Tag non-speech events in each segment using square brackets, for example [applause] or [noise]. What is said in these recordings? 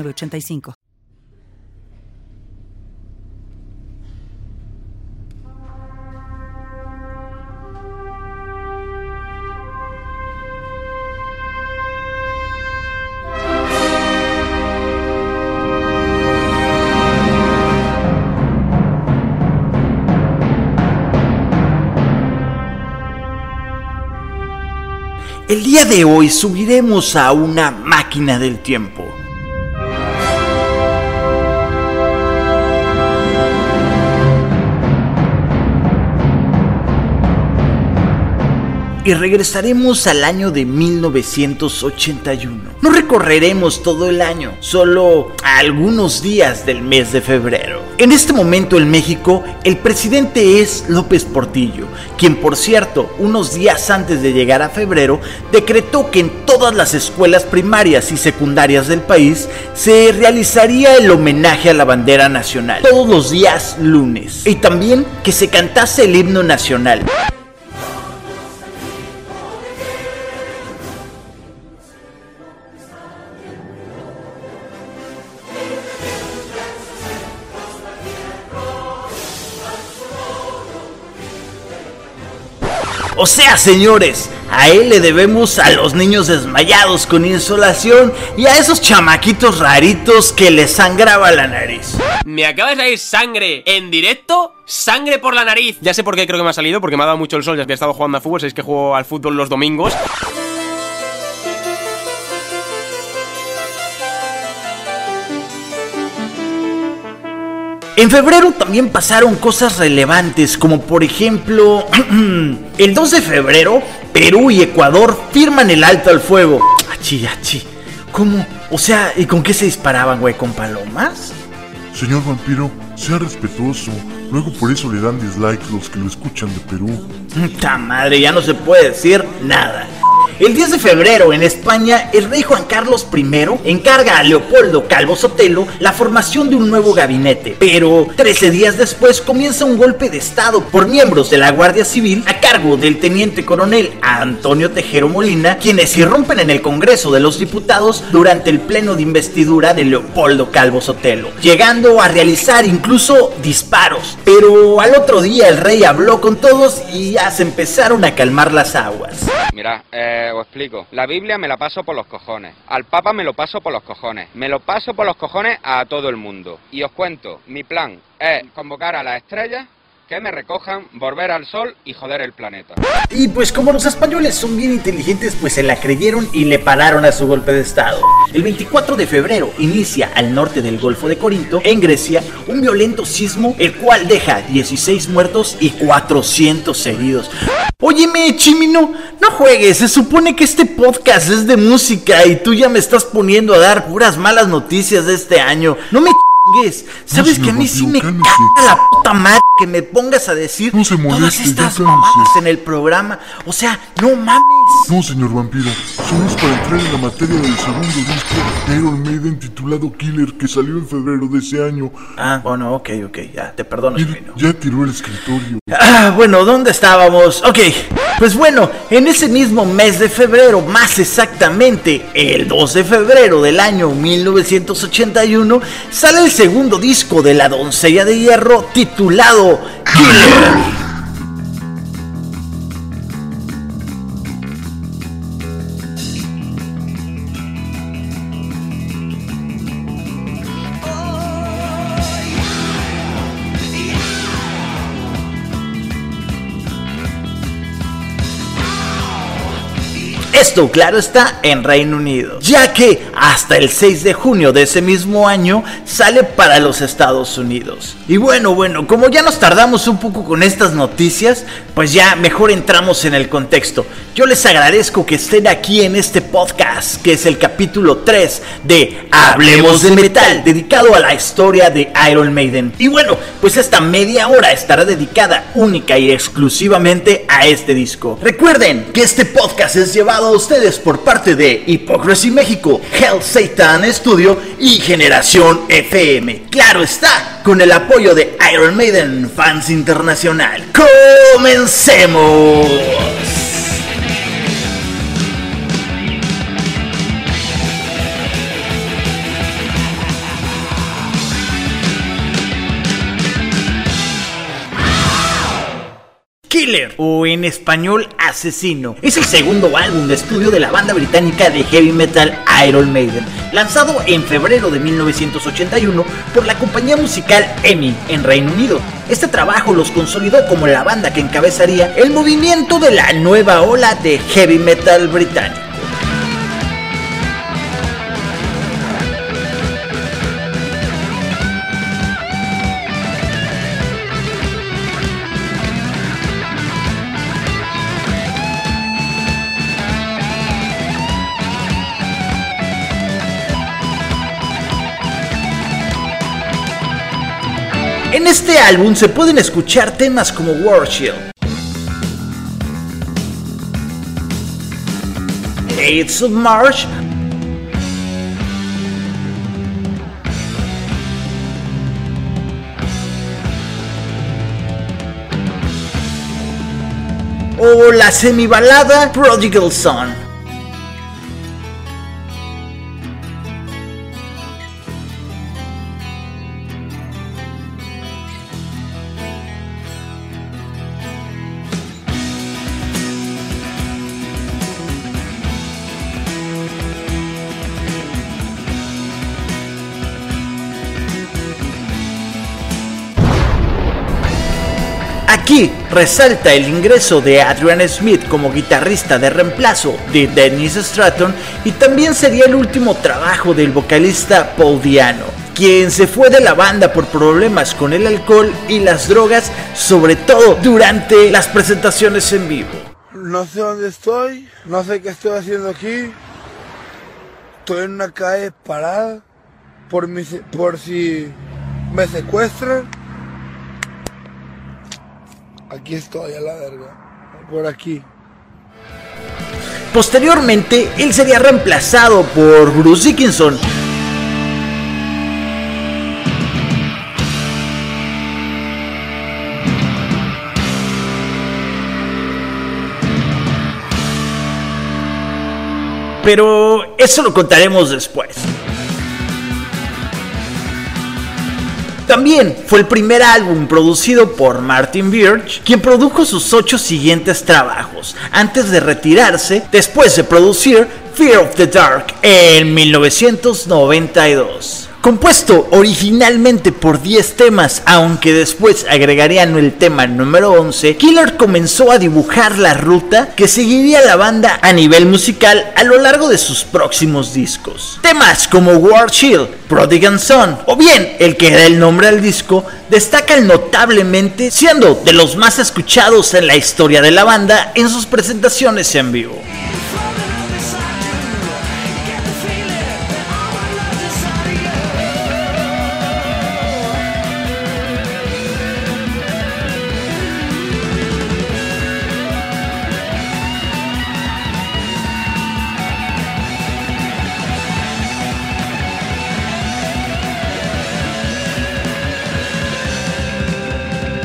85 El día de hoy subiremos a una máquina del tiempo. Y regresaremos al año de 1981. No recorreremos todo el año, solo algunos días del mes de febrero. En este momento en México, el presidente es López Portillo, quien por cierto, unos días antes de llegar a febrero, decretó que en todas las escuelas primarias y secundarias del país se realizaría el homenaje a la bandera nacional, todos los días lunes, y también que se cantase el himno nacional. O sea, señores, a él le debemos a los niños desmayados con insolación y a esos chamaquitos raritos que le sangraba la nariz. Me acaba de salir sangre en directo, sangre por la nariz. Ya sé por qué creo que me ha salido, porque me ha dado mucho el sol, ya que he estado jugando a fútbol, sabéis que juego al fútbol los domingos. En febrero también pasaron cosas relevantes, como por ejemplo, [clears throat] el 2 de febrero, Perú y Ecuador firman el alto al fuego. Achi, achi. ¿Cómo? O sea, ¿y con qué se disparaban, güey? ¿Con palomas? Señor vampiro, sea respetuoso. Luego por eso le dan dislike los que lo escuchan de Perú. ¡Ta madre! Ya no se puede decir nada. El 10 de febrero en España, el rey Juan Carlos I encarga a Leopoldo Calvo Sotelo la formación de un nuevo gabinete, pero 13 días después comienza un golpe de estado por miembros de la Guardia Civil a cargo del teniente coronel Antonio Tejero Molina, quienes irrumpen en el Congreso de los Diputados durante el pleno de investidura de Leopoldo Calvo Sotelo, llegando a realizar incluso disparos. Pero al otro día el rey habló con todos y ya se empezaron a calmar las aguas. Mira, eh, os explico. La Biblia me la paso por los cojones. Al Papa me lo paso por los cojones. Me lo paso por los cojones a todo el mundo. Y os cuento, mi plan es convocar a las estrellas que me recojan, volver al sol y joder el planeta. Y pues como los españoles son bien inteligentes, pues se la creyeron y le pararon a su golpe de estado. El 24 de febrero inicia al norte del Golfo de Corinto, en Grecia, un violento sismo, el cual deja 16 muertos y 400 heridos. Óyeme, Chimino, no juegues, se supone que este podcast es de música y tú ya me estás poniendo a dar puras malas noticias de este año. No me chingues, sabes que a mí sí me caga la puta madre que me pongas a decir No se todas moleste, estas ya mamadas cálmese. en el programa. O sea, no mames. No, señor vampiro, solo es para entrar en la materia del segundo disco de Iron Maiden titulado Killer que salió en febrero de ese año. Ah, bueno, ok, ok, ya, te perdono, ya tiró el escritorio. Ah, bueno, ¿dónde estábamos? Ok, pues bueno, en ese mismo mes de febrero, más exactamente el 2 de febrero del año 1981, sale el segundo disco de La Doncella de Hierro titulado Killer. Esto, claro está, en Reino Unido, ya que hasta el 6 de junio de ese mismo año sale para los Estados Unidos. Y bueno, bueno, como ya nos tardamos un poco con estas noticias, pues ya mejor entramos en el contexto. Yo les agradezco que estén aquí en este podcast, que es el capítulo 3 de Hablemos de Metal, dedicado a la historia de Iron Maiden. Y bueno, pues esta media hora estará dedicada única y exclusivamente a este disco. Recuerden que este podcast es llevado ustedes por parte de Hypocrisy México, Hell Satan Studio y Generación FM. Claro está, con el apoyo de Iron Maiden Fans Internacional. ¡Comencemos! Killer, o en español Asesino, es el segundo álbum de estudio de la banda británica de heavy metal Iron Maiden, lanzado en febrero de 1981 por la compañía musical EMI en Reino Unido. Este trabajo los consolidó como la banda que encabezaría el movimiento de la nueva ola de heavy metal británico. Este álbum se pueden escuchar temas como Warshield, of March, o la semibalada Prodigal Son. Aquí resalta el ingreso de Adrian Smith como guitarrista de reemplazo de Dennis Stratton y también sería el último trabajo del vocalista Paul Diano, quien se fue de la banda por problemas con el alcohol y las drogas, sobre todo durante las presentaciones en vivo. No sé dónde estoy, no sé qué estoy haciendo aquí. Estoy en una calle parada por, mi, por si me secuestran. Aquí estoy a la verga. Por aquí. Posteriormente, él sería reemplazado por Bruce Dickinson. Pero eso lo contaremos después. También fue el primer álbum producido por Martin Birch, quien produjo sus ocho siguientes trabajos, antes de retirarse después de producir Fear of the Dark en 1992. Compuesto originalmente por 10 temas, aunque después agregarían el tema número 11, Killer comenzó a dibujar la ruta que seguiría la banda a nivel musical a lo largo de sus próximos discos. Temas como War Shield, Prodigal Son o bien el que da el nombre al disco destacan notablemente siendo de los más escuchados en la historia de la banda en sus presentaciones en vivo.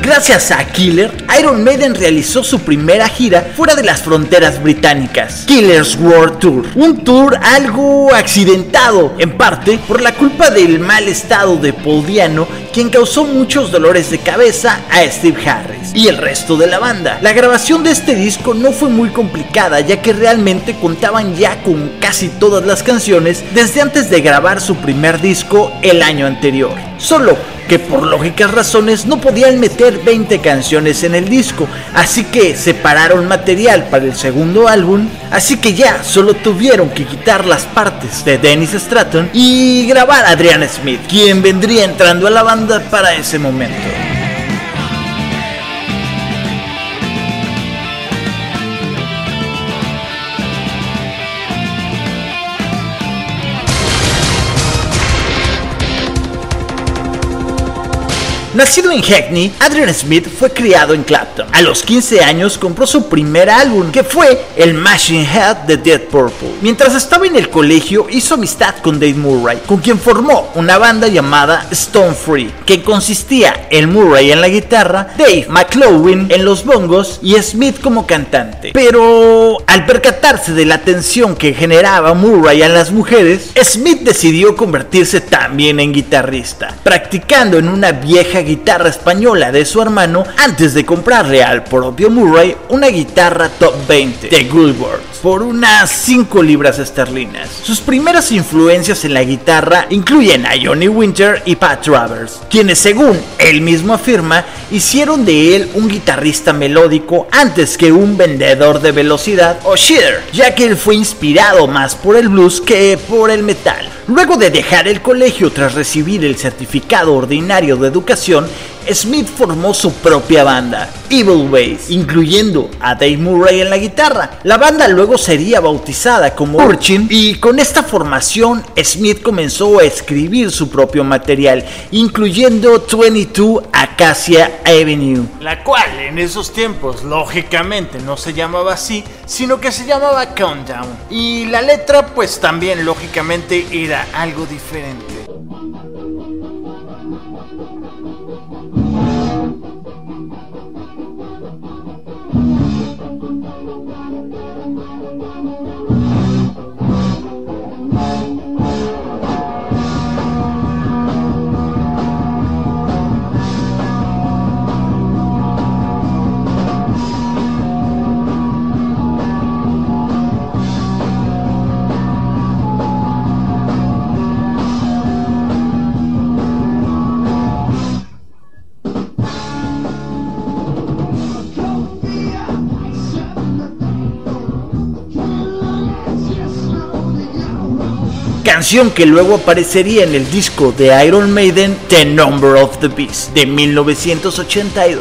Gracias a Killer, Iron Maiden realizó su primera gira fuera de las fronteras británicas, Killer's World Tour, un tour algo accidentado, en parte por la culpa del mal estado de Paul Diano, quien causó muchos dolores de cabeza a Steve Harris y el resto de la banda. La grabación de este disco no fue muy complicada ya que realmente contaban ya con casi todas las canciones desde antes de grabar su primer disco el año anterior. Solo que por lógicas razones no podían meter 20 canciones en el disco, así que separaron material para el segundo álbum, así que ya solo tuvieron que quitar las partes de Dennis Stratton y grabar a Adrian Smith, quien vendría entrando a la banda para ese momento. Nacido en Hackney, Adrian Smith fue criado en Clapton. A los 15 años compró su primer álbum, que fue el Machine Head de Dead Purple. Mientras estaba en el colegio, hizo amistad con Dave Murray, con quien formó una banda llamada Stone Free, que consistía en Murray en la guitarra, Dave McLaughlin en los bongos y Smith como cantante. Pero al percatarse de la atención que generaba Murray a las mujeres, Smith decidió convertirse también en guitarrista, practicando en una vieja guitarra española de su hermano antes de comprarle al propio Murray una guitarra top 20 de Goldberg por unas 5 libras esterlinas. Sus primeras influencias en la guitarra incluyen a Johnny Winter y Pat Travers, quienes según él mismo afirma hicieron de él un guitarrista melódico antes que un vendedor de velocidad o cheater, ya que él fue inspirado más por el blues que por el metal. Luego de dejar el colegio tras recibir el certificado ordinario de educación, Smith formó su propia banda, Evil Ways, incluyendo a Dave Murray en la guitarra. La banda luego sería bautizada como Urchin y con esta formación Smith comenzó a escribir su propio material, incluyendo 22 Acacia Avenue, la cual en esos tiempos lógicamente no se llamaba así, sino que se llamaba Countdown. Y la letra pues también lógicamente era algo diferente. Canción que luego aparecería en el disco de Iron Maiden The Number of the Beast de 1982.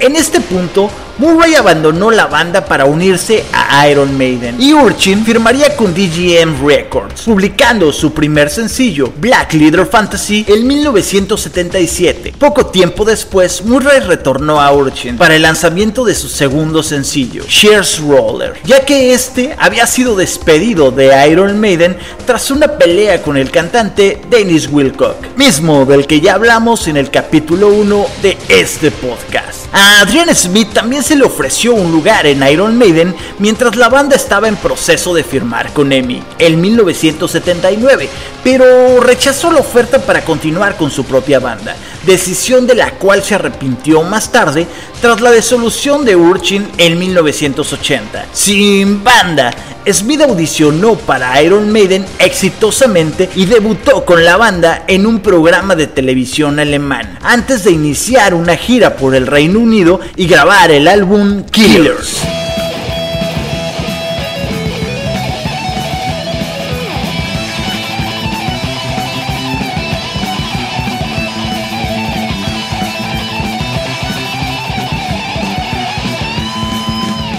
En este punto, Murray abandonó la banda para unirse a Iron Maiden y Urchin firmaría con DGM Records, publicando su primer sencillo, Black Leader Fantasy, en 1977. Poco tiempo después, Murray retornó a Urchin para el lanzamiento de su segundo sencillo, Shears Roller, ya que este había sido despedido de Iron Maiden tras una pelea con el cantante Dennis Wilcock, mismo del que ya hablamos en el capítulo 1 de este podcast. Adrian Smith también se le ofreció un lugar en Iron Maiden mientras la banda estaba en proceso de firmar con EMI en 1979, pero rechazó la oferta para continuar con su propia banda, decisión de la cual se arrepintió más tarde tras la disolución de Urchin en 1980. Sin banda, Smith audicionó para Iron Maiden exitosamente y debutó con la banda en un programa de televisión alemán, antes de iniciar una gira por el Reino Unido y grabar el álbum Killers.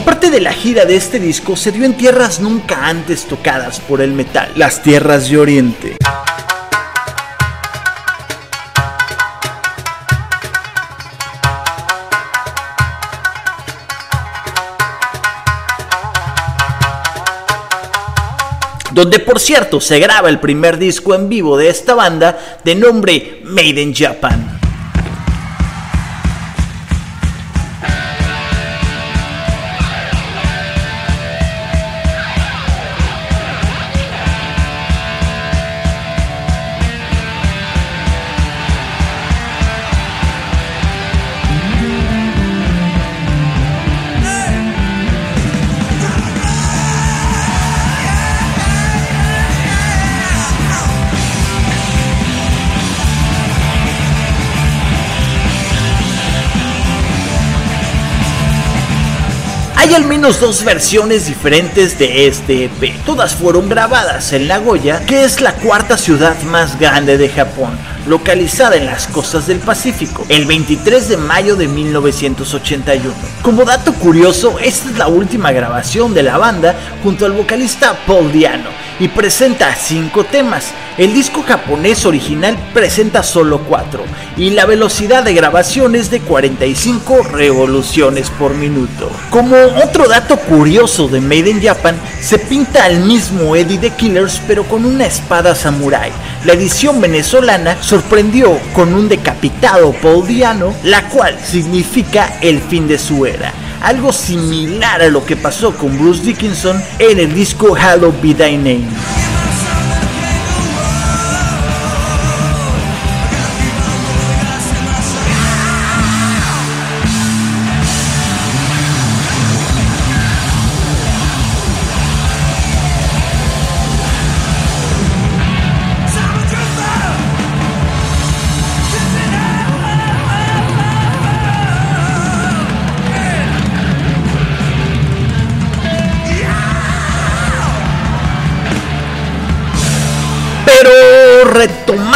Parte de la gira de este disco se dio en tierras nunca antes tocadas por el metal, las tierras de Oriente. donde por cierto se graba el primer disco en vivo de esta banda de nombre Made in Japan. Al menos dos versiones diferentes de este EP. Todas fueron grabadas en Nagoya, que es la cuarta ciudad más grande de Japón, localizada en las costas del Pacífico, el 23 de mayo de 1981. Como dato curioso, esta es la última grabación de la banda junto al vocalista Paul Diano y presenta cinco temas. El disco japonés original presenta solo cuatro y la velocidad de grabación es de 45 revoluciones por minuto. Como otro dato curioso de Made in Japan, se pinta al mismo Eddie de Killers pero con una espada samurai. La edición venezolana sorprendió con un decapitado Paul Diano, la cual significa el fin de su era algo similar a lo que pasó con Bruce Dickinson en el disco Hello Be Thy Name.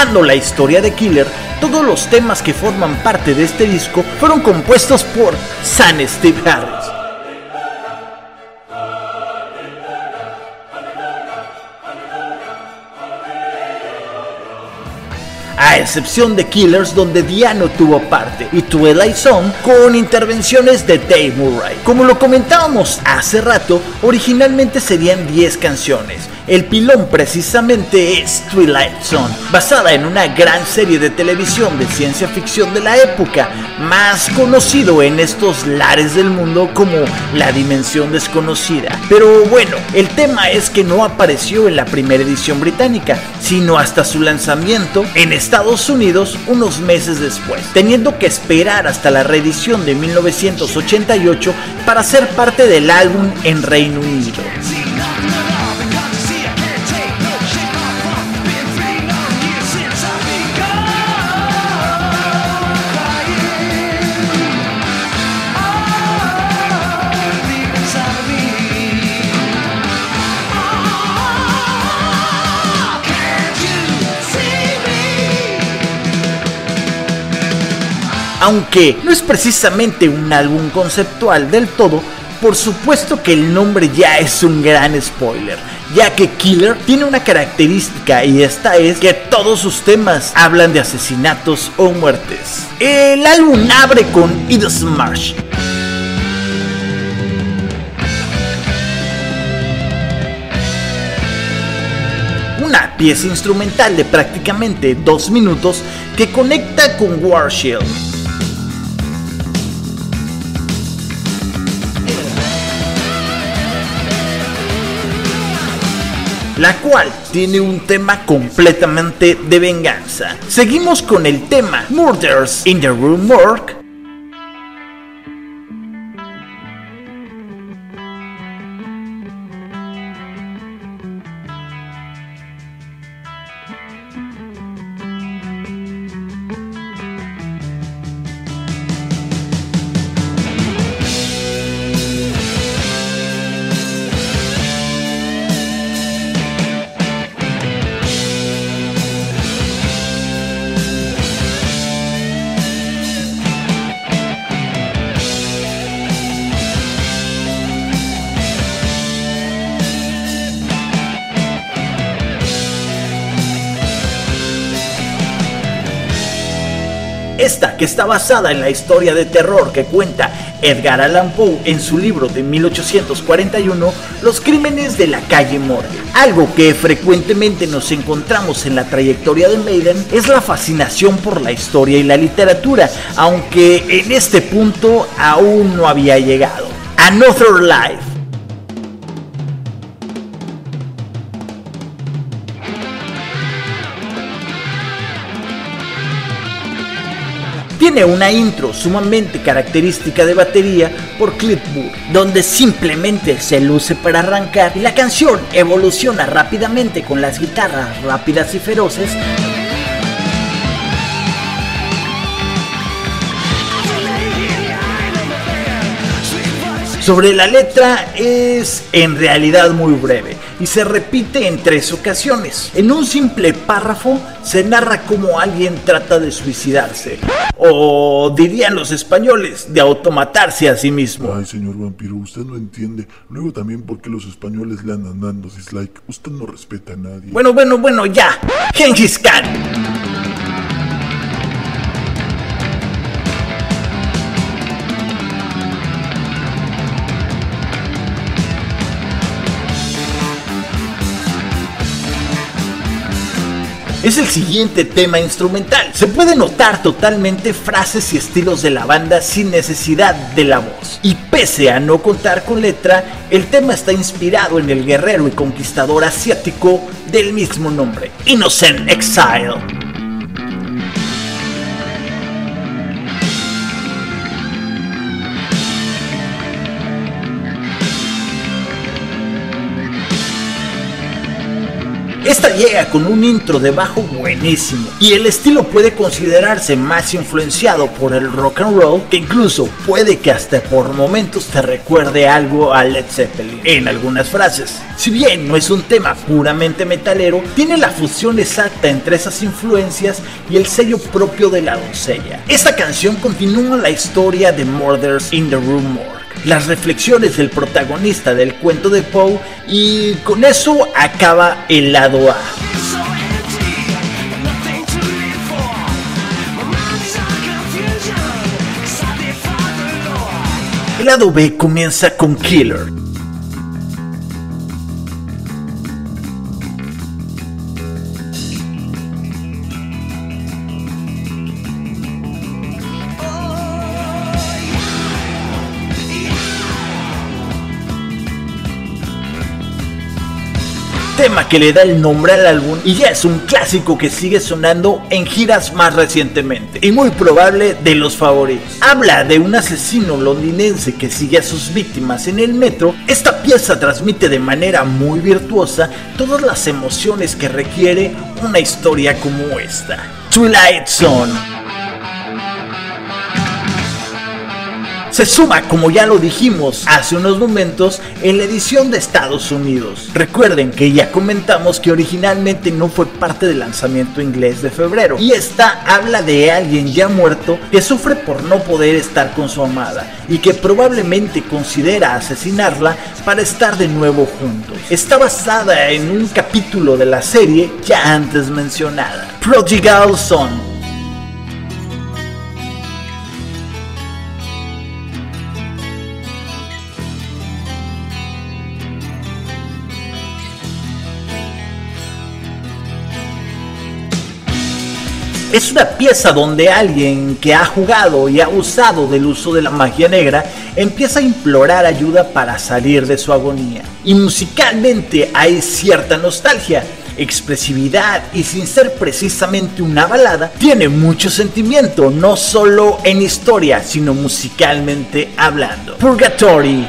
La historia de Killer, todos los temas que forman parte de este disco fueron compuestos por San Steve Harris. a excepción de Killers donde Diano tuvo parte y Twilight Zone con intervenciones de Dave Murray. Como lo comentábamos hace rato, originalmente serían 10 canciones. El pilón precisamente es Twilight Zone, basada en una gran serie de televisión de ciencia ficción de la época, más conocido en estos lares del mundo como La Dimensión Desconocida. Pero bueno, el tema es que no apareció en la primera edición británica, sino hasta su lanzamiento en Estados Unidos unos meses después, teniendo que esperar hasta la reedición de 1988 para ser parte del álbum en Reino Unido. Aunque no es precisamente un álbum conceptual del todo, por supuesto que el nombre ya es un gran spoiler, ya que Killer tiene una característica y esta es que todos sus temas hablan de asesinatos o muertes. El álbum abre con Edith Marsh. Una pieza instrumental de prácticamente dos minutos que conecta con Warshield. La cual tiene un tema completamente de venganza. Seguimos con el tema Murders in the Room Work que está basada en la historia de terror que cuenta Edgar Allan Poe en su libro de 1841, Los crímenes de la calle Morgue. Algo que frecuentemente nos encontramos en la trayectoria de Maiden es la fascinación por la historia y la literatura, aunque en este punto aún no había llegado. Another Life tiene una intro sumamente característica de batería por Clipboard, donde simplemente se luce para arrancar y la canción evoluciona rápidamente con las guitarras rápidas y feroces. Sobre la letra es en realidad muy breve y se repite en tres ocasiones. En un simple párrafo se narra cómo alguien trata de suicidarse, o dirían los españoles, de automatarse a sí mismo. Ay, señor vampiro, usted no entiende. Luego también porque los españoles le andan dando dislike. Usted no respeta a nadie. Bueno, bueno, bueno, ya. Gengis Khan. Es el siguiente tema instrumental. Se puede notar totalmente frases y estilos de la banda sin necesidad de la voz. Y pese a no contar con letra, el tema está inspirado en el guerrero y conquistador asiático del mismo nombre, Innocent Exile. Esta llega con un intro de bajo buenísimo y el estilo puede considerarse más influenciado por el rock and roll que incluso puede que hasta por momentos te recuerde algo a Led Zeppelin en algunas frases. Si bien no es un tema puramente metalero, tiene la fusión exacta entre esas influencias y el sello propio de la doncella. Esta canción continúa la historia de Murders in the Room las reflexiones del protagonista del cuento de Poe y con eso acaba el lado A. El lado B comienza con Killer, que le da el nombre al álbum y ya es un clásico que sigue sonando en giras más recientemente y muy probable de los favoritos. Habla de un asesino londinense que sigue a sus víctimas en el metro. Esta pieza transmite de manera muy virtuosa todas las emociones que requiere una historia como esta. Twilight Zone se suma, como ya lo dijimos hace unos momentos, en la edición de Estados Unidos. Recuerden que ya comentamos que originalmente no fue parte del lanzamiento inglés de febrero, y esta habla de alguien ya muerto que sufre por no poder estar con su amada y que probablemente considera asesinarla para estar de nuevo juntos. Está basada en un capítulo de la serie ya antes mencionada, Prodigal Son una pieza donde alguien que ha jugado y ha usado del uso de la magia negra empieza a implorar ayuda para salir de su agonía. Y musicalmente hay cierta nostalgia, expresividad y sin ser precisamente una balada, tiene mucho sentimiento, no solo en historia, sino musicalmente hablando. Purgatory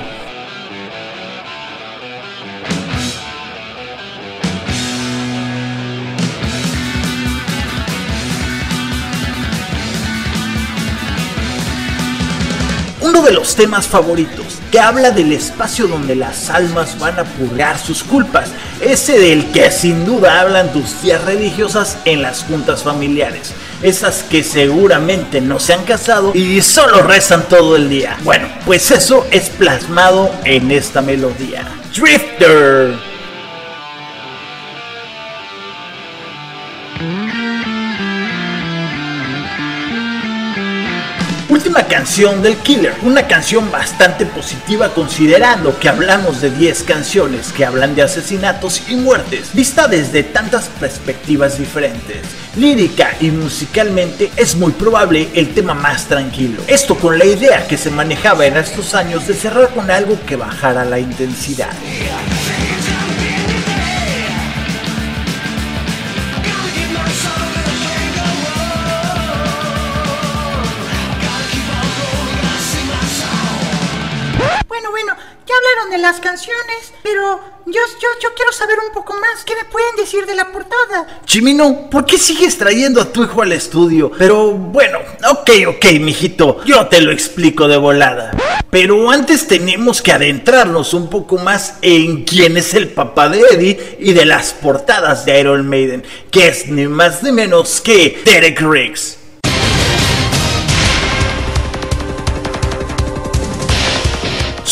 de los temas favoritos, que habla del espacio donde las almas van a purgar sus culpas, ese del que sin duda hablan tus tías religiosas en las juntas familiares, esas que seguramente no se han casado y solo rezan todo el día. Bueno, pues eso es plasmado en esta melodía. Drifter. Canción del Killer, una canción bastante positiva considerando que hablamos de 10 canciones que hablan de asesinatos y muertes, vista desde tantas perspectivas diferentes. Lírica y musicalmente es muy probable el tema más tranquilo. Esto con la idea que se manejaba en estos años de cerrar con algo que bajara la intensidad. Hablaron de las canciones, pero yo, yo, yo quiero saber un poco más. ¿Qué me pueden decir de la portada? Chimino, ¿por qué sigues trayendo a tu hijo al estudio? Pero bueno, ok, ok, mijito, yo te lo explico de volada. Pero antes tenemos que adentrarnos un poco más en quién es el papá de Eddie y de las portadas de Iron Maiden, que es ni más ni menos que Derek Riggs.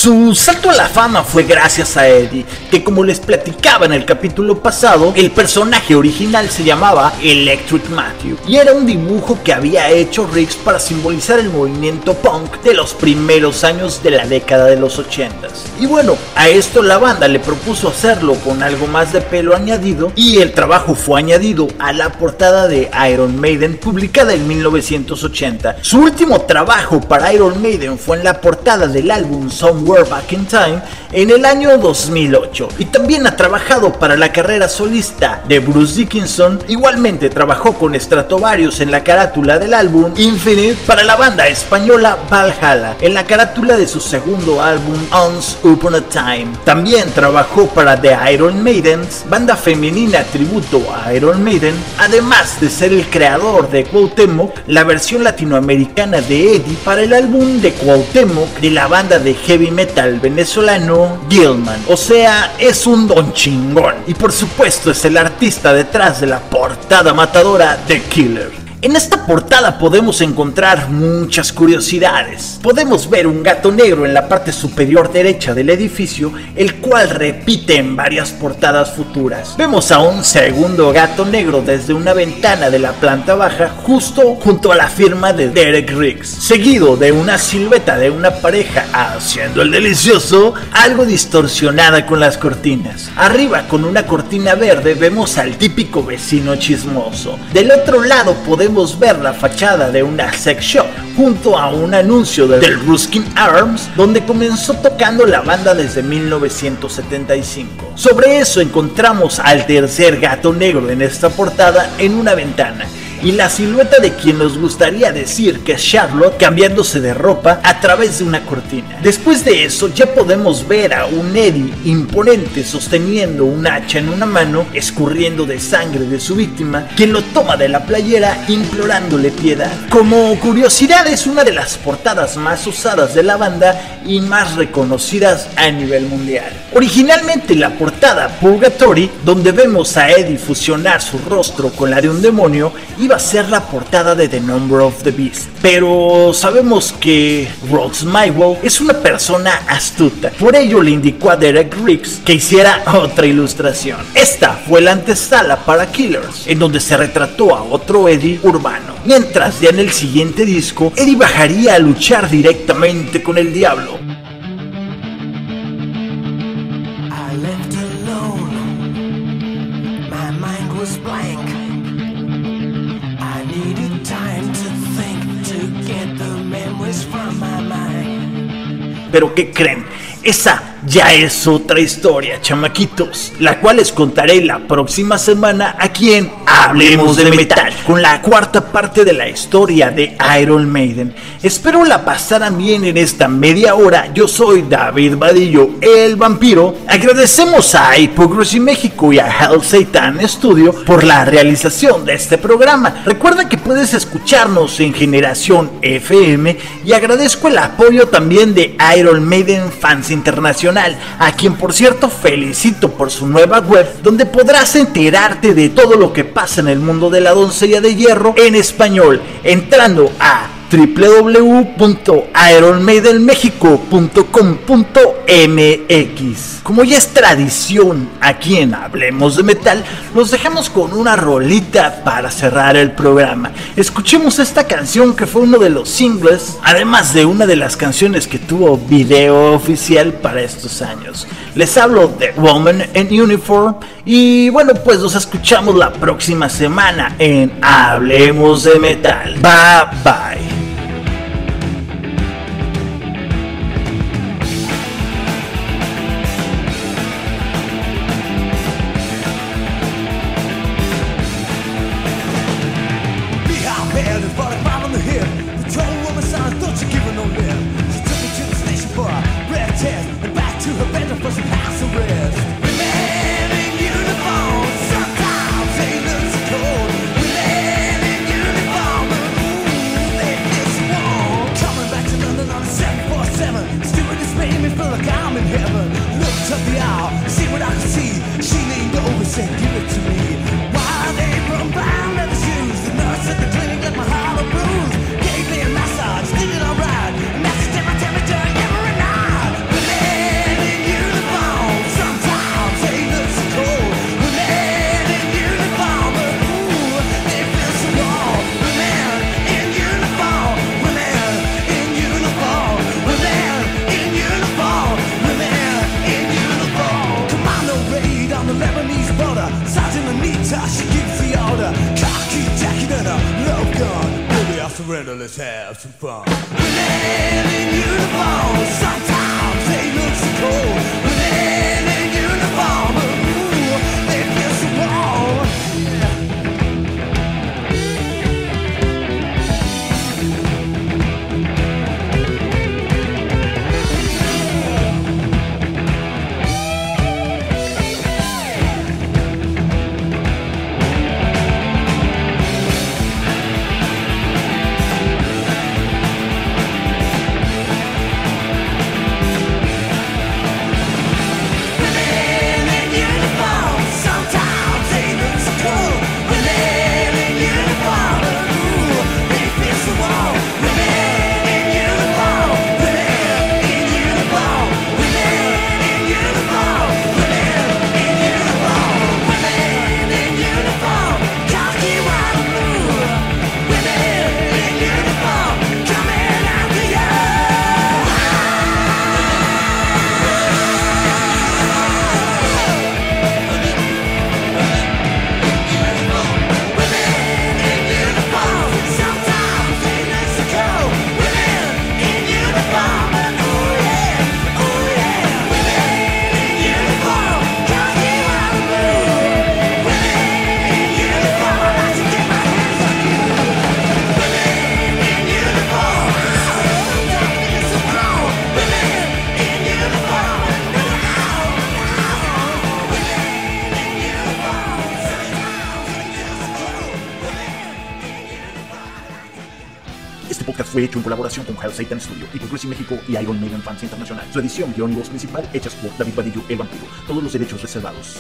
Su salto a la fama fue gracias a Eddie, que como les platicaba en el capítulo pasado, el personaje original se llamaba Electric Matthew y era un dibujo que había hecho Riggs para simbolizar el movimiento punk de los primeros años de la década de los 80 Y bueno, a esto la banda le propuso hacerlo con algo más de pelo añadido y el trabajo fue añadido a la portada de Iron Maiden publicada en 1980. Su último trabajo para Iron Maiden fue en la portada del álbum Somewhere Back in Time en el año 2008 y también ha trabajado para la carrera solista de Bruce Dickinson. Igualmente trabajó con Stratovarius en la carátula del álbum Infinite para la banda española Valhalla en la carátula de su segundo álbum Once Upon a Time. También trabajó para The Iron Maidens, banda femenina tributo a Iron Maiden, además de ser el creador de Cuauhtémoc, la versión latinoamericana de Eddie para el álbum de Cuauhtémoc de la banda de heavy metal venezolano Gilman. O sea, es un don chingón. Y por supuesto es el artista detrás de la portada matadora de Killer. En esta portada podemos encontrar muchas curiosidades. Podemos ver un gato negro en la parte superior derecha del edificio, el cual repite en varias portadas futuras. Vemos a un segundo gato negro desde una ventana de la planta baja justo junto a la firma de Derek Riggs, seguido de una silueta de una pareja haciendo el delicioso, algo distorsionada con las cortinas. Arriba con una cortina verde vemos al típico vecino chismoso. Del otro lado podemos ver la fachada de una sex shop junto a un anuncio del Ruskin Arms donde comenzó tocando la banda desde 1975. Sobre eso encontramos al tercer gato negro en esta portada en una ventana y la silueta de quien nos gustaría decir que es Charlotte cambiándose de ropa a través de una cortina. Después de eso ya podemos ver a un Eddie imponente sosteniendo un hacha en una mano, escurriendo de sangre de su víctima, quien lo toma de la playera implorándole piedad. Como curiosidad es una de las portadas más usadas de la banda y más reconocidas a nivel mundial. Originalmente la portada Purgatory, donde vemos a Eddie fusionar su rostro con la de un demonio, iba ser la portada de The Number of the Beast. Pero sabemos que Rhodes Mywell es una persona astuta. Por ello le indicó a Derek Riggs que hiciera otra ilustración. Esta fue la antesala para Killers, en donde se retrató a otro Eddie urbano. Mientras ya en el siguiente disco, Eddie bajaría a luchar directamente con el diablo. Pero ¿qué creen? Esa ya es otra historia, chamaquitos, la cual les contaré la próxima semana aquí en Hablemos de Metal, con la cuarta parte de la historia de Iron Maiden. Espero la pasaran bien en esta media hora. Yo soy David Vadillo, el vampiro. Agradecemos a Hypocrisy México y a Hell Satan Studio por la realización de este programa. Recuerda que puedes escucharnos en Generación FM y agradezco el apoyo también de Iron Maiden Fans Internacional, a quien por cierto felicito por su nueva web donde podrás enterarte de todo lo que pasa en el mundo de la doncella de hierro en español, entrando a www.ironmaidenmexico.com.mx Como ya es tradición aquí en Hablemos de Metal, los dejamos con una rolita para cerrar el programa. Escuchemos esta canción que fue uno de los singles, además de una de las canciones que tuvo video oficial para estos años. Les hablo de Woman in Uniform y bueno, pues nos escuchamos la próxima semana en Hablemos de Metal. Bye bye. surrender, let's have some fun. We live in uniform, sometimes they look so cold. Fue hecho en colaboración con Hell Satan Studio y México y Iron Maiden Fans Internacional. Su edición, guion y voz principal hechas por David Padillo, el vampiro. Todos los derechos reservados.